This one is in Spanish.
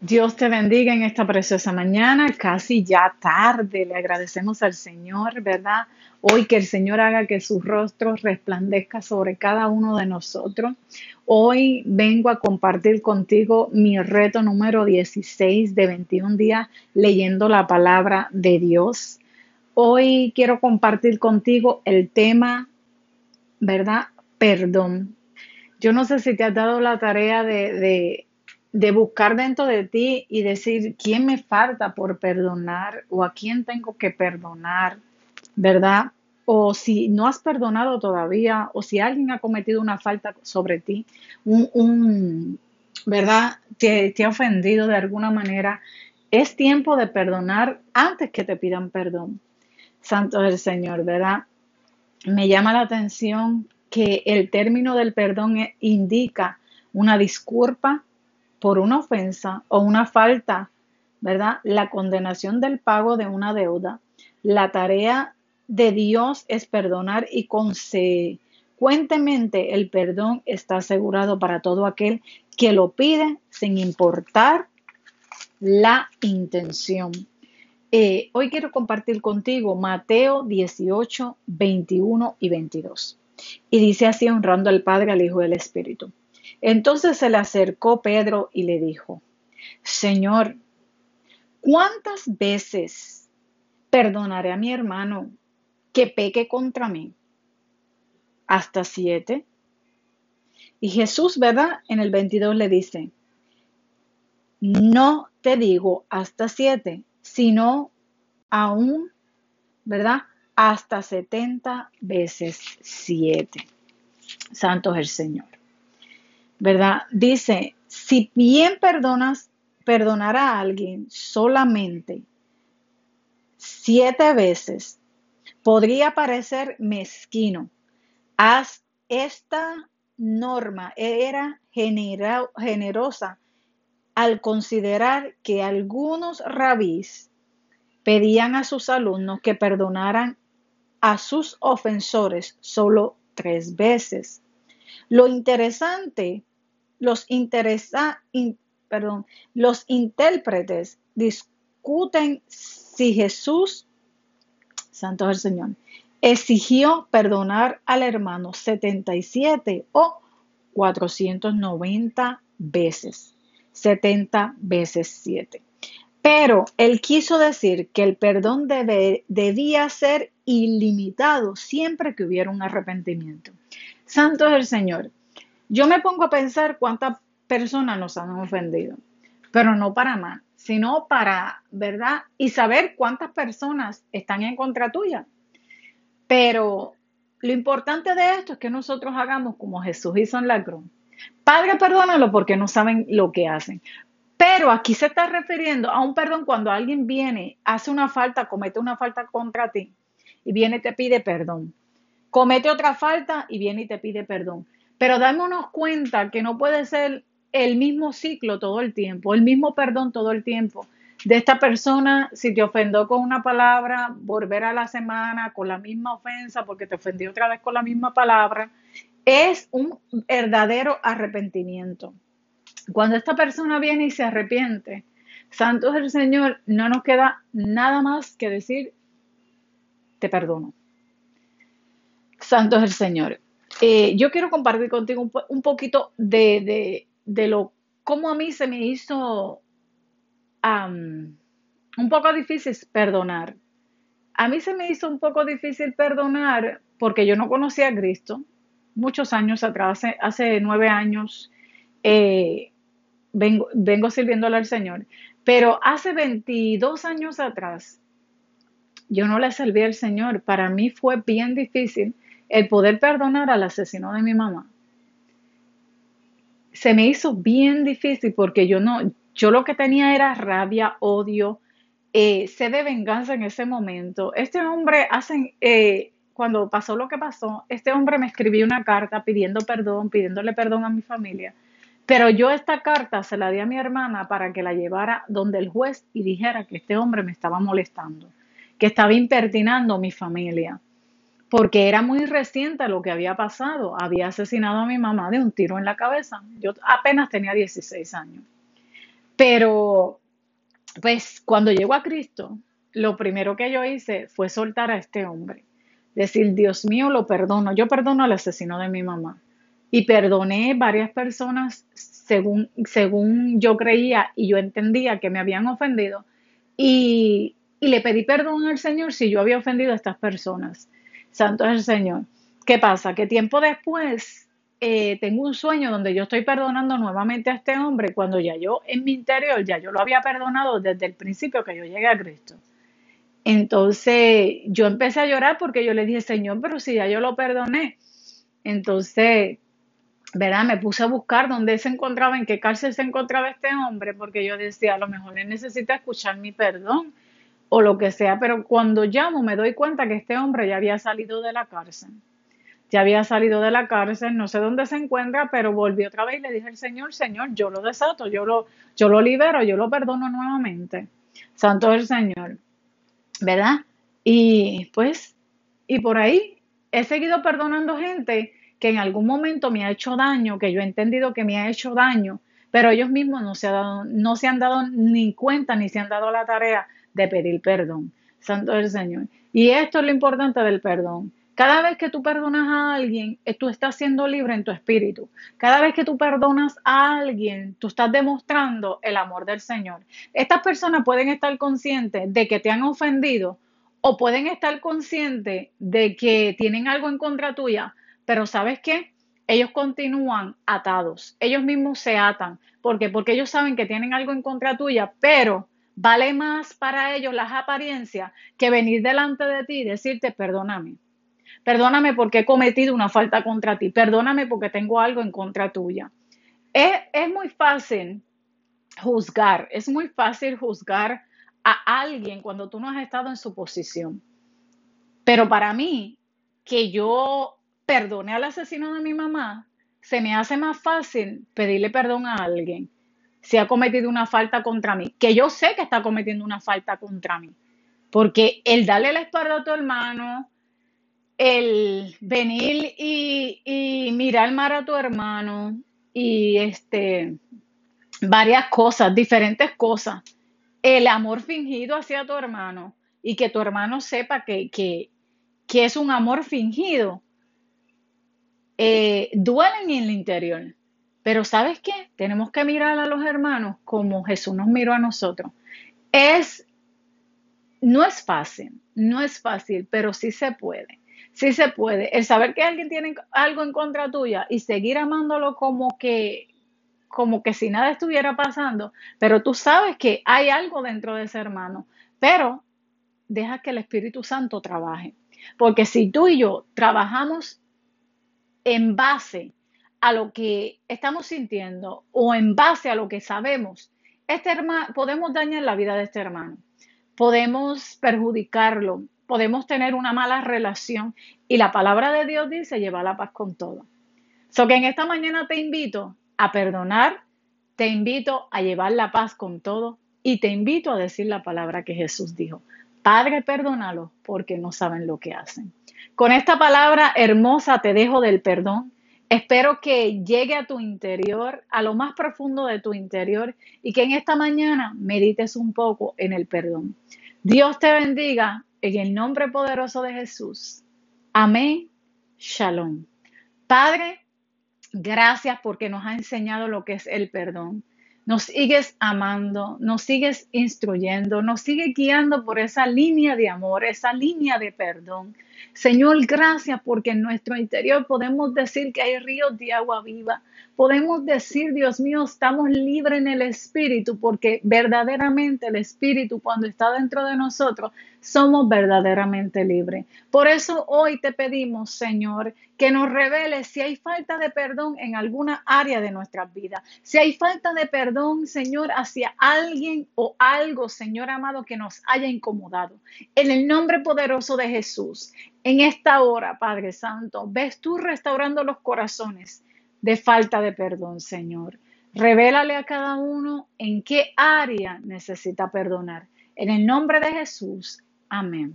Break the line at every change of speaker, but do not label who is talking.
Dios te bendiga en esta preciosa mañana, casi ya tarde. Le agradecemos al Señor, ¿verdad? Hoy que el Señor haga que su rostro resplandezca sobre cada uno de nosotros. Hoy vengo a compartir contigo mi reto número 16 de 21 días leyendo la palabra de Dios. Hoy quiero compartir contigo el tema, ¿verdad? Perdón. Yo no sé si te has dado la tarea de, de de buscar dentro de ti y decir quién me falta por perdonar o a quién tengo que perdonar, ¿verdad? O si no has perdonado todavía o si alguien ha cometido una falta sobre ti, un, ¿verdad? Te, te ha ofendido de alguna manera. Es tiempo de perdonar antes que te pidan perdón. Santo es el Señor, ¿verdad? Me llama la atención que el término del perdón indica una disculpa, por una ofensa o una falta, ¿verdad? La condenación del pago de una deuda. La tarea de Dios es perdonar y consecuentemente el perdón está asegurado para todo aquel que lo pide sin importar la intención. Eh, hoy quiero compartir contigo Mateo 18, 21 y 22. Y dice así honrando al Padre, al Hijo y al Espíritu. Entonces se le acercó Pedro y le dijo, Señor, ¿cuántas veces perdonaré a mi hermano que peque contra mí? ¿Hasta siete? Y Jesús, ¿verdad? En el 22 le dice, no te digo hasta siete, sino aún, ¿verdad? Hasta setenta veces siete. Santo es el Señor. ¿Verdad? Dice, si bien perdonas, perdonar a alguien solamente siete veces, podría parecer mezquino. Haz esta norma era generosa al considerar que algunos rabís pedían a sus alumnos que perdonaran a sus ofensores solo tres veces. Lo interesante los, interesa, perdón, los intérpretes discuten si Jesús, Santo es el Señor, exigió perdonar al hermano 77 o 490 veces, 70 veces 7. Pero él quiso decir que el perdón debe, debía ser ilimitado siempre que hubiera un arrepentimiento. Santo es el Señor. Yo me pongo a pensar cuántas personas nos han ofendido, pero no para más, sino para, ¿verdad? Y saber cuántas personas están en contra tuya. Pero lo importante de esto es que nosotros hagamos como Jesús hizo en la cruz. Padre, perdónalo porque no saben lo que hacen. Pero aquí se está refiriendo a un perdón cuando alguien viene, hace una falta, comete una falta contra ti y viene y te pide perdón. Comete otra falta y viene y te pide perdón. Pero dámonos cuenta que no puede ser el mismo ciclo todo el tiempo, el mismo perdón todo el tiempo. De esta persona, si te ofendió con una palabra, volver a la semana con la misma ofensa porque te ofendió otra vez con la misma palabra, es un verdadero arrepentimiento. Cuando esta persona viene y se arrepiente, santo es el Señor, no nos queda nada más que decir, te perdono. Santo es el Señor. Eh, yo quiero compartir contigo un, poquito de, lo, cómo a mí se me hizo un poco difícil perdonar. A mí se me hizo un poco difícil perdonar porque yo no conocía a Cristo. Muchos años atrás, hace, nueve años, eh, vengo, vengo sirviéndole al Señor. Pero hace 22 años atrás, yo no le serví al Señor. Para mí fue bien difícil el poder perdonar al asesino de mi mamá, se me hizo bien difícil porque yo no, yo lo que tenía era rabia, odio, eh, sed de venganza en ese momento. Este hombre hace, eh, cuando pasó lo que pasó, este hombre me escribió una carta pidiendo perdón, pidiéndole perdón a mi familia. Pero yo esta carta se la di a mi hermana para que la llevara donde el juez y dijera que este hombre me estaba molestando, que estaba impertinando a mi familia porque era muy reciente lo que había pasado. Había asesinado a mi mamá de un tiro en la cabeza. Yo apenas tenía 16 años. Pero, pues cuando llegó a Cristo, lo primero que yo hice fue soltar a este hombre. Decir, Dios mío, lo perdono. Yo perdono al asesino de mi mamá. Y perdoné varias personas según, según yo creía y yo entendía que me habían ofendido. Y, y le pedí perdón al Señor si yo había ofendido a estas personas. Santo es el Señor. ¿Qué pasa? Que tiempo después eh, tengo un sueño donde yo estoy perdonando nuevamente a este hombre cuando ya yo en mi interior, ya yo lo había perdonado desde el principio que yo llegué a Cristo. Entonces yo empecé a llorar porque yo le dije, Señor, pero si ya yo lo perdoné. Entonces, ¿verdad? Me puse a buscar dónde se encontraba, en qué cárcel se encontraba este hombre, porque yo decía, a lo mejor él necesita escuchar mi perdón o lo que sea, pero cuando llamo me doy cuenta que este hombre ya había salido de la cárcel ya había salido de la cárcel, no sé dónde se encuentra, pero volví otra vez y le dije al Señor, Señor, yo lo desato, yo lo, yo lo libero, yo lo perdono nuevamente. Santo es el Señor, ¿verdad? Y pues, y por ahí he seguido perdonando gente que en algún momento me ha hecho daño, que yo he entendido que me ha hecho daño, pero ellos mismos no se, ha dado, no se han dado ni cuenta ni se han dado la tarea de pedir perdón. Santo es el Señor. Y esto es lo importante del perdón cada vez que tú perdonas a alguien, eh, tú estás siendo libre en tu espíritu. Cada vez que tú perdonas a alguien, tú estás demostrando el amor del Señor. Estas personas pueden estar conscientes de que te han ofendido o pueden estar conscientes de que tienen algo en contra tuya, pero ¿sabes qué? Ellos continúan atados. Ellos mismos se atan. ¿Por qué? Porque ellos saben que tienen algo en contra tuya, pero vale más para ellos las apariencias que venir delante de ti y decirte, perdóname Perdóname porque he cometido una falta contra ti. Perdóname porque tengo algo en contra tuya. Es, es muy fácil juzgar, es muy fácil juzgar a alguien cuando tú no has estado en su posición. Pero para mí, que yo perdone al asesino de mi mamá, se me hace más fácil pedirle perdón a alguien si ha cometido una falta contra mí, que yo sé que está cometiendo una falta contra mí. Porque el darle la espalda a tu hermano, el venir y, mirar mar a tu hermano y este varias cosas, diferentes cosas. El amor fingido hacia tu hermano y que tu hermano sepa que, que, es un amor fingido, eh, duelen en el interior. Pero ¿sabes qué? Tenemos que mirar a los hermanos como Jesús nos miró a nosotros. Es, no es fácil, no es fácil, pero sí se puede. Sí se puede. El saber que alguien tiene algo en contra tuya y seguir amándolo como que, como que si nada estuviera pasando, pero tú sabes que hay algo dentro de ese hermano. Pero deja que el Espíritu Santo trabaje. Porque si tú y yo trabajamos en base a lo que estamos sintiendo o en base a lo que sabemos, este hermano, podemos dañar la vida de este hermano, podemos perjudicarlo, podemos tener una mala relación y la palabra de Dios dice lleva la paz con todo. So que en esta mañana te invito a perdonar, te invito a llevar la paz con todo y te invito a decir la palabra que Jesús dijo. Padre, perdónalo porque no saben lo que hacen. Con esta palabra hermosa te dejo del perdón. Espero que llegue a tu interior, a lo más profundo de tu interior y que en esta mañana medites un poco en el perdón. Dios te bendiga en el nombre poderoso de Jesús. Amén. Shalom. Padre, gracias porque nos ha enseñado lo que es el perdón. Nos sigues amando, nos sigues instruyendo, nos sigue guiando por esa línea de amor, esa línea de perdón. Señor, gracias porque en nuestro interior podemos decir que hay ríos de agua viva. Podemos decir, Dios mío, estamos libres en el Espíritu porque verdaderamente el Espíritu cuando está dentro de nosotros somos verdaderamente libres. Por eso hoy te pedimos, Señor, que nos reveles si hay falta de perdón en alguna área de nuestras vidas, si hay falta de perdón, Señor, hacia alguien o algo, Señor amado, que nos haya incomodado. En el nombre poderoso de Jesús, en esta hora, Padre Santo, ves tú restaurando los corazones de falta de perdón, Señor. Revélale a cada uno en qué área necesita perdonar. En el nombre de Jesús. Amén.